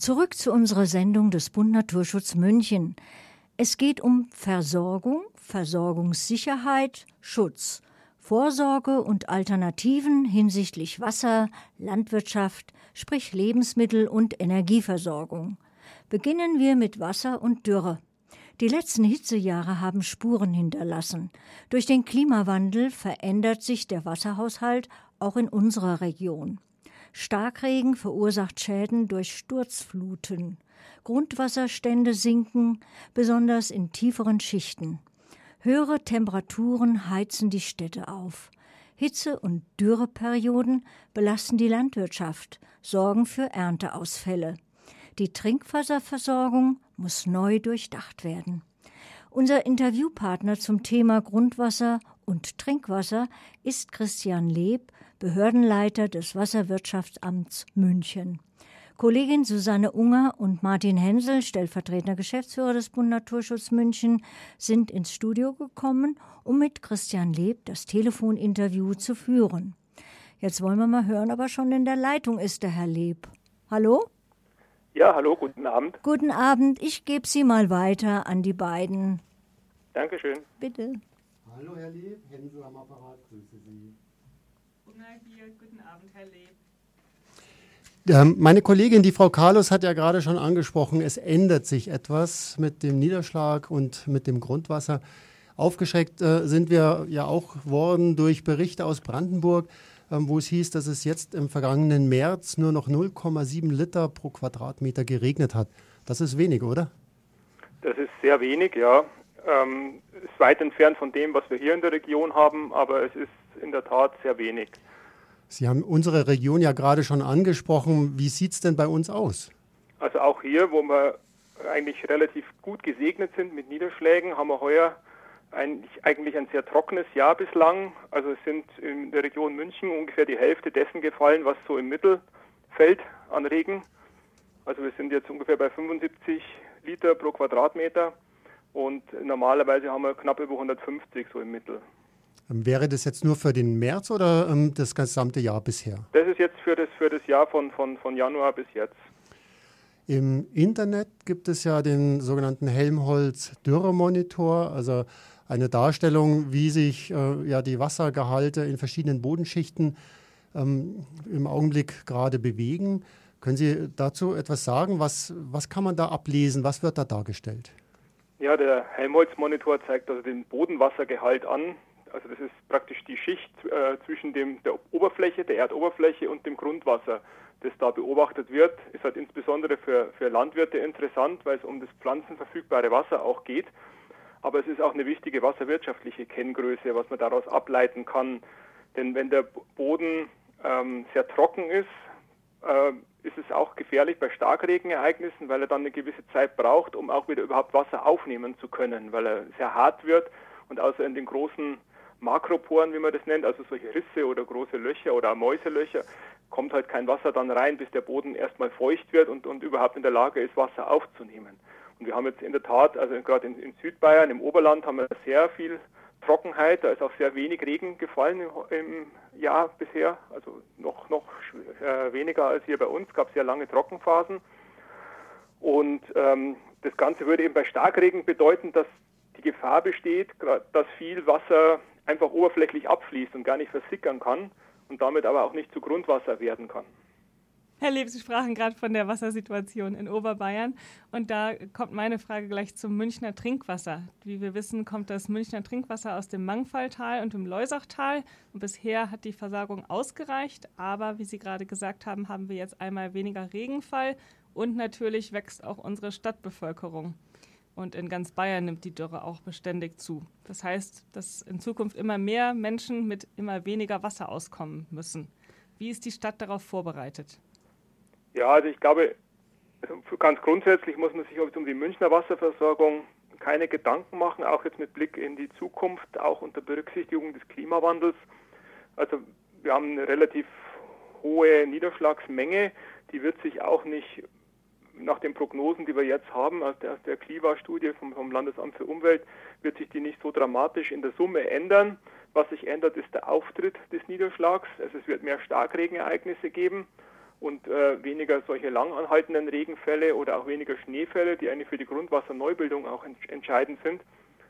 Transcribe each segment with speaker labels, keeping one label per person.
Speaker 1: Zurück zu unserer Sendung des Bund Naturschutz München. Es geht um Versorgung, Versorgungssicherheit, Schutz, Vorsorge und Alternativen hinsichtlich Wasser, Landwirtschaft, sprich Lebensmittel und Energieversorgung. Beginnen wir mit Wasser und Dürre. Die letzten Hitzejahre haben Spuren hinterlassen. Durch den Klimawandel verändert sich der Wasserhaushalt auch in unserer Region. Starkregen verursacht Schäden durch Sturzfluten. Grundwasserstände sinken, besonders in tieferen Schichten. Höhere Temperaturen heizen die Städte auf. Hitze- und Dürreperioden belasten die Landwirtschaft, sorgen für Ernteausfälle. Die Trinkwasserversorgung muss neu durchdacht werden. Unser Interviewpartner zum Thema Grundwasser und Trinkwasser ist Christian Leb, Behördenleiter des Wasserwirtschaftsamts München. Kollegin Susanne Unger und Martin Hensel, stellvertretender Geschäftsführer des Bund Naturschutz München, sind ins Studio gekommen, um mit Christian Leb das Telefoninterview zu führen. Jetzt wollen wir mal hören, ob er schon in der Leitung ist, der Herr Leb. Hallo?
Speaker 2: Ja, hallo, guten Abend.
Speaker 1: Guten Abend, ich gebe Sie mal weiter an die beiden.
Speaker 2: Dankeschön.
Speaker 1: Bitte.
Speaker 3: Hallo, Herr Leb, Hensel am Apparat, grüße Sie.
Speaker 4: Unger hier. Guten Abend, Herr.
Speaker 3: Ähm, meine Kollegin, die Frau Carlos, hat ja gerade schon angesprochen, es ändert sich etwas mit dem Niederschlag und mit dem Grundwasser. Aufgeschreckt äh, sind wir ja auch worden durch Berichte aus Brandenburg, ähm, wo es hieß, dass es jetzt im vergangenen März nur noch 0,7 Liter pro Quadratmeter geregnet hat. Das ist wenig, oder?
Speaker 2: Das ist sehr wenig, ja. Ähm, ist weit entfernt von dem, was wir hier in der Region haben, aber es ist in der Tat sehr wenig.
Speaker 3: Sie haben unsere Region ja gerade schon angesprochen. Wie sieht es denn bei uns aus?
Speaker 2: Also auch hier, wo wir eigentlich relativ gut gesegnet sind mit Niederschlägen, haben wir heuer eigentlich, eigentlich ein sehr trockenes Jahr bislang. Also es sind in der Region München ungefähr die Hälfte dessen gefallen, was so im Mittel fällt an Regen. Also wir sind jetzt ungefähr bei 75 Liter pro Quadratmeter und normalerweise haben wir knapp über 150 so im Mittel.
Speaker 3: Ähm, wäre das jetzt nur für den März oder ähm, das gesamte Jahr bisher?
Speaker 2: Das ist jetzt für das, für das Jahr von, von, von Januar bis jetzt.
Speaker 3: Im Internet gibt es ja den sogenannten Helmholtz-Dürremonitor, also eine Darstellung, wie sich äh, ja, die Wassergehalte in verschiedenen Bodenschichten ähm, im Augenblick gerade bewegen. Können Sie dazu etwas sagen? Was, was kann man da ablesen? Was wird da dargestellt?
Speaker 2: Ja, der Helmholtz-Monitor zeigt also den Bodenwassergehalt an. Also das ist praktisch die Schicht äh, zwischen dem, der Oberfläche, der Erdoberfläche und dem Grundwasser, das da beobachtet wird. Ist halt insbesondere für, für Landwirte interessant, weil es um das pflanzenverfügbare Wasser auch geht. Aber es ist auch eine wichtige wasserwirtschaftliche Kenngröße, was man daraus ableiten kann. Denn wenn der Boden ähm, sehr trocken ist, äh, ist es auch gefährlich bei Starkregenereignissen, weil er dann eine gewisse Zeit braucht, um auch wieder überhaupt Wasser aufnehmen zu können, weil er sehr hart wird und außer in den großen Makroporen, wie man das nennt, also solche Risse oder große Löcher oder Mäuselöcher, kommt halt kein Wasser dann rein, bis der Boden erstmal feucht wird und, und überhaupt in der Lage ist, Wasser aufzunehmen. Und wir haben jetzt in der Tat, also gerade in, in Südbayern, im Oberland haben wir sehr viel Trockenheit, da ist auch sehr wenig Regen gefallen im, Jahr bisher, also noch, noch äh, weniger als hier bei uns, es gab sehr lange Trockenphasen. Und ähm, das Ganze würde eben bei Starkregen bedeuten, dass die Gefahr besteht, dass viel Wasser einfach oberflächlich abfließt und gar nicht versickern kann und damit aber auch nicht zu Grundwasser werden kann.
Speaker 4: Herr Leb, Sie sprachen gerade von der Wassersituation in Oberbayern und da kommt meine Frage gleich zum Münchner Trinkwasser. Wie wir wissen, kommt das Münchner Trinkwasser aus dem Mangfalltal und dem Leusachtal und bisher hat die Versorgung ausgereicht, aber wie Sie gerade gesagt haben, haben wir jetzt einmal weniger Regenfall und natürlich wächst auch unsere Stadtbevölkerung. Und in ganz Bayern nimmt die Dürre auch beständig zu. Das heißt, dass in Zukunft immer mehr Menschen mit immer weniger Wasser auskommen müssen. Wie ist die Stadt darauf vorbereitet?
Speaker 2: Ja, also ich glaube, ganz grundsätzlich muss man sich um die Münchner Wasserversorgung keine Gedanken machen, auch jetzt mit Blick in die Zukunft, auch unter Berücksichtigung des Klimawandels. Also wir haben eine relativ hohe Niederschlagsmenge, die wird sich auch nicht nach den Prognosen, die wir jetzt haben, aus der, aus der Kliva-Studie vom, vom Landesamt für Umwelt, wird sich die nicht so dramatisch in der Summe ändern. Was sich ändert, ist der Auftritt des Niederschlags. Also es wird mehr Starkregenereignisse geben. Und äh, weniger solche langanhaltenden Regenfälle oder auch weniger Schneefälle, die eigentlich für die Grundwasserneubildung auch ent entscheidend sind.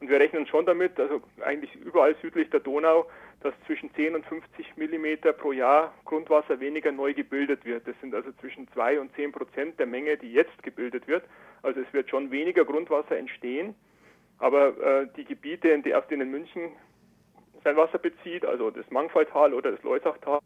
Speaker 2: Und wir rechnen schon damit, also eigentlich überall südlich der Donau, dass zwischen 10 und 50 Millimeter pro Jahr Grundwasser weniger neu gebildet wird. Das sind also zwischen 2 und 10 Prozent der Menge, die jetzt gebildet wird. Also es wird schon weniger Grundwasser entstehen. Aber äh, die Gebiete, aus denen München sein Wasser bezieht, also das Mangfalltal oder das Leusachtal,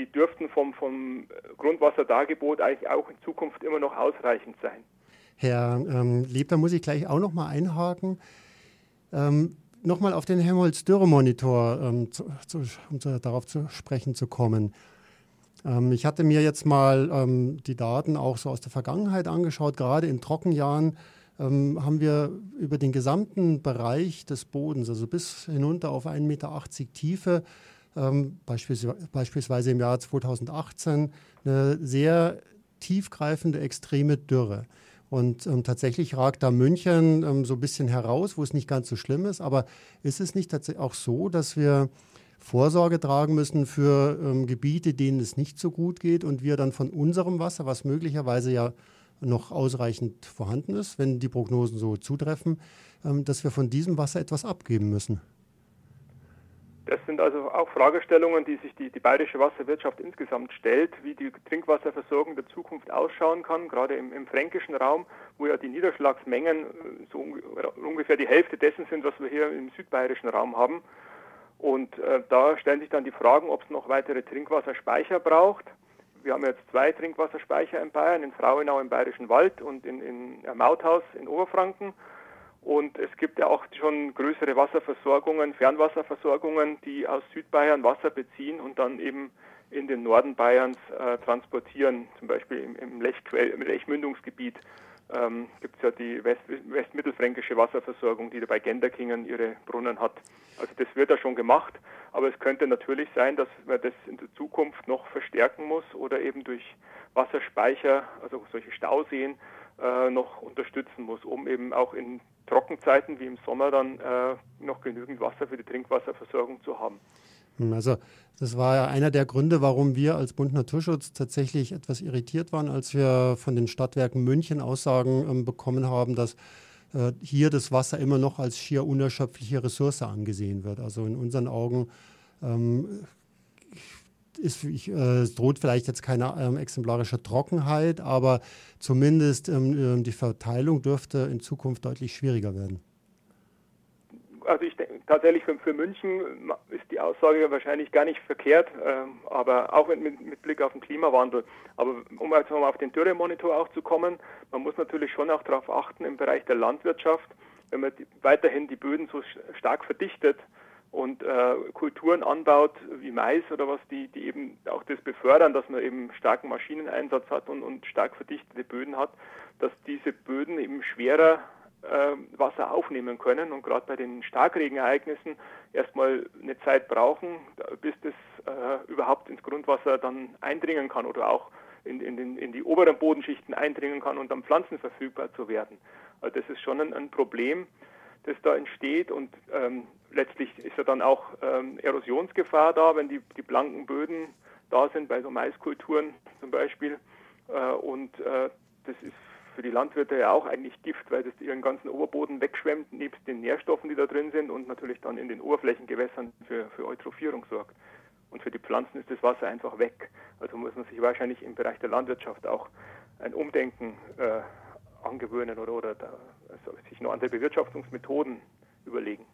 Speaker 2: die dürften vom, vom Grundwasserdargebot eigentlich auch in Zukunft immer noch ausreichend sein.
Speaker 3: Herr ähm, Lieb, da muss ich gleich auch noch mal einhaken. Ähm, Nochmal auf den Helmholtz-Dürre-Monitor, ähm, um zu, darauf zu sprechen zu kommen. Ähm, ich hatte mir jetzt mal ähm, die Daten auch so aus der Vergangenheit angeschaut. Gerade in Trockenjahren ähm, haben wir über den gesamten Bereich des Bodens, also bis hinunter auf 1,80 Meter Tiefe, beispielsweise, beispielsweise im Jahr 2018, eine sehr tiefgreifende extreme Dürre. Und ähm, tatsächlich ragt da München ähm, so ein bisschen heraus, wo es nicht ganz so schlimm ist. Aber ist es nicht tatsächlich auch so, dass wir Vorsorge tragen müssen für ähm, Gebiete, denen es nicht so gut geht und wir dann von unserem Wasser, was möglicherweise ja noch ausreichend vorhanden ist, wenn die Prognosen so zutreffen, ähm, dass wir von diesem Wasser etwas abgeben müssen?
Speaker 2: Das sind also auch Fragestellungen, die sich die, die bayerische Wasserwirtschaft insgesamt stellt, wie die Trinkwasserversorgung der Zukunft ausschauen kann, gerade im, im fränkischen Raum, wo ja die Niederschlagsmengen äh, so ungefähr die Hälfte dessen sind, was wir hier im südbayerischen Raum haben. Und äh, da stellen sich dann die Fragen, ob es noch weitere Trinkwasserspeicher braucht. Wir haben jetzt zwei Trinkwasserspeicher in Bayern, in Frauenau im Bayerischen Wald und in, in Mauthaus in Oberfranken. Und es gibt ja auch schon größere Wasserversorgungen, Fernwasserversorgungen, die aus Südbayern Wasser beziehen und dann eben in den Norden Bayerns äh, transportieren. Zum Beispiel im, im, Lechquell, im Lechmündungsgebiet ähm, gibt es ja die West, westmittelfränkische Wasserversorgung, die bei Genderkingen ihre Brunnen hat. Also das wird da schon gemacht, aber es könnte natürlich sein, dass man das in der Zukunft noch verstärken muss oder eben durch Wasserspeicher, also solche Stauseen, äh, noch unterstützen muss, um eben auch in Trockenzeiten wie im Sommer dann äh, noch genügend Wasser für die Trinkwasserversorgung zu haben.
Speaker 3: Hm, also das war ja einer der Gründe, warum wir als Bund Naturschutz tatsächlich etwas irritiert waren, als wir von den Stadtwerken München Aussagen ähm, bekommen haben, dass äh, hier das Wasser immer noch als schier unerschöpfliche Ressource angesehen wird. Also in unseren Augen ähm, ist, äh, es droht vielleicht jetzt keine ähm, exemplarische Trockenheit, aber zumindest ähm, ähm, die Verteilung dürfte in Zukunft deutlich schwieriger werden.
Speaker 2: Also ich denke tatsächlich für, für München ist die Aussage wahrscheinlich gar nicht verkehrt, ähm, aber auch mit, mit, Blick auf den Klimawandel. Aber um jetzt nochmal auf den Dürremonitor auch zu kommen, man muss natürlich schon auch darauf achten im Bereich der Landwirtschaft, wenn man die, weiterhin die Böden so stark verdichtet, und äh, Kulturen anbaut wie Mais oder was, die, die eben auch das befördern, dass man eben starken Maschineneinsatz hat und, und stark verdichtete Böden hat, dass diese Böden eben schwerer äh, Wasser aufnehmen können und gerade bei den Starkregenereignissen erstmal eine Zeit brauchen, bis das äh, überhaupt ins Grundwasser dann eindringen kann oder auch in, in, den, in die oberen Bodenschichten eindringen kann und dann Pflanzen verfügbar zu werden. Also das ist schon ein, ein Problem, das da entsteht und ähm, letztlich ist ja dann auch ähm, Erosionsgefahr da, wenn die, die blanken Böden da sind, bei so Maiskulturen zum Beispiel. Äh, und äh, das ist für die Landwirte ja auch eigentlich Gift, weil das ihren ganzen Oberboden wegschwemmt, nebst den Nährstoffen, die da drin sind und natürlich dann in den Oberflächengewässern für, für Eutrophierung sorgt. Und für die Pflanzen ist das Wasser einfach weg. Also muss man sich wahrscheinlich im Bereich der Landwirtschaft auch ein Umdenken äh, angewöhnen oder, oder da, also sich noch andere Bewirtschaftungsmethoden überlegen.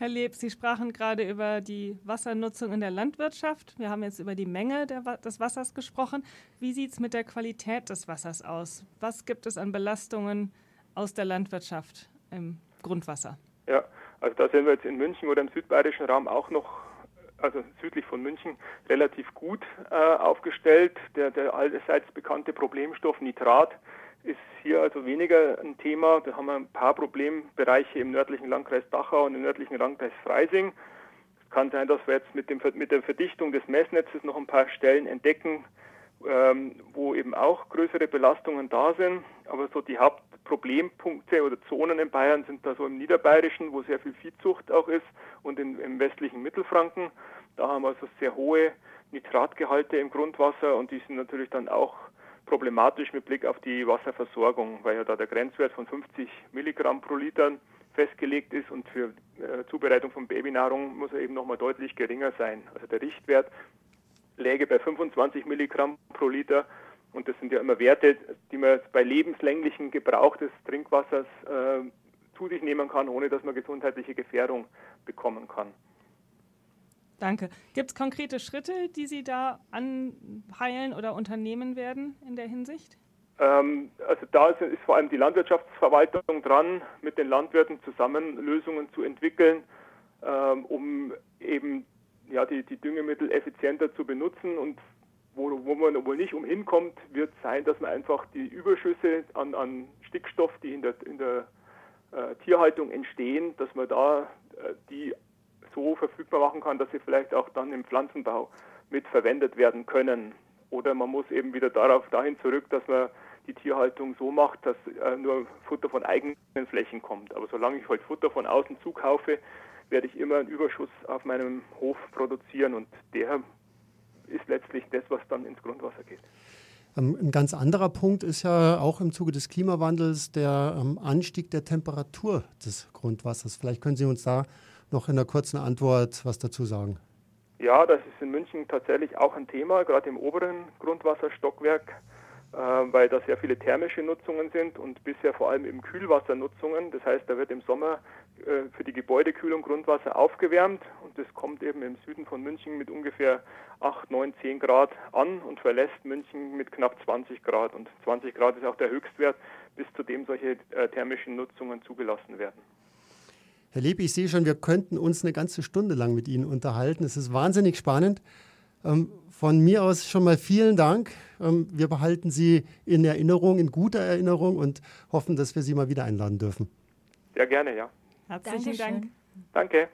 Speaker 4: Herr Leb, Sie sprachen gerade über die Wassernutzung in der Landwirtschaft. Wir haben jetzt über die Menge der, des Wassers gesprochen. Wie sieht es mit der Qualität des Wassers aus? Was gibt es an Belastungen aus der Landwirtschaft im Grundwasser?
Speaker 2: Ja, also da sind wir jetzt in München oder im südbayerischen Raum auch noch, also südlich von München, relativ gut äh, aufgestellt. Der, der allseits bekannte Problemstoff Nitrat ist hier also weniger ein Thema. Da haben wir ein paar Problembereiche im nördlichen Landkreis Dachau und im nördlichen Landkreis Freising. Es kann sein, dass wir jetzt mit, dem, mit der Verdichtung des Messnetzes noch ein paar Stellen entdecken, ähm, wo eben auch größere Belastungen da sind. Aber so die Hauptproblempunkte oder Zonen in Bayern sind da so im Niederbayerischen, wo sehr viel Viehzucht auch ist, und in, im westlichen Mittelfranken. Da haben wir also sehr hohe Nitratgehalte im Grundwasser und die sind natürlich dann auch problematisch mit Blick auf die Wasserversorgung, weil ja da der Grenzwert von 50 Milligramm pro Liter festgelegt ist und für äh, Zubereitung von Babynahrung muss er eben nochmal deutlich geringer sein. Also der Richtwert läge bei 25 Milligramm pro Liter und das sind ja immer Werte, die man bei lebenslänglichen Gebrauch des Trinkwassers äh, zu sich nehmen kann, ohne dass man gesundheitliche Gefährdung bekommen kann.
Speaker 4: Danke. Gibt es konkrete Schritte, die Sie da anpeilen oder unternehmen werden in der Hinsicht?
Speaker 2: Ähm, also da ist, ist, vor allem die Landwirtschaftsverwaltung dran, mit den Landwirten zusammen Lösungen zu entwickeln, ähm, um eben ja, die, die Düngemittel effizienter zu benutzen und wo, wo man wohl nicht umhin kommt, wird sein, dass man einfach die Überschüsse an, an Stickstoff, die in der, in der äh, Tierhaltung entstehen, dass man da äh, die so verfügbar machen kann, dass sie vielleicht auch dann im Pflanzenbau mit verwendet werden können. Oder man muss eben wieder darauf dahin zurück, dass man die Tierhaltung so macht, dass äh, nur Futter von eigenen Flächen kommt. Aber solange ich halt Futter von außen zukaufe, werde ich immer einen Überschuss auf meinem Hof produzieren und der ist letztlich das, was dann ins Grundwasser geht.
Speaker 3: Ähm, ein ganz anderer Punkt ist ja auch im Zuge des Klimawandels der ähm, Anstieg der Temperatur des Grundwassers. Vielleicht können Sie uns da noch in einer kurzen Antwort was dazu sagen.
Speaker 2: Ja, das ist in München tatsächlich auch ein Thema, gerade im oberen Grundwasserstockwerk, äh, weil da sehr viele thermische Nutzungen sind und bisher vor allem eben Kühlwassernutzungen. Das heißt, da wird im Sommer äh, für die Gebäudekühlung Grundwasser aufgewärmt und das kommt eben im Süden von München mit ungefähr 8, 9, 10 Grad an und verlässt München mit knapp 20 Grad. Und 20 Grad ist auch der Höchstwert, bis zu dem solche äh, thermischen Nutzungen zugelassen werden.
Speaker 3: Herr Leb, ich sehe schon, wir könnten uns eine ganze Stunde lang mit Ihnen unterhalten. Es ist wahnsinnig spannend. Ähm, von mir aus schon mal vielen Dank. Ähm, wir behalten Sie in Erinnerung, in guter Erinnerung und hoffen, dass wir Sie mal wieder einladen dürfen.
Speaker 2: Sehr gerne, ja.
Speaker 4: Herzlichen Dank.
Speaker 2: Danke.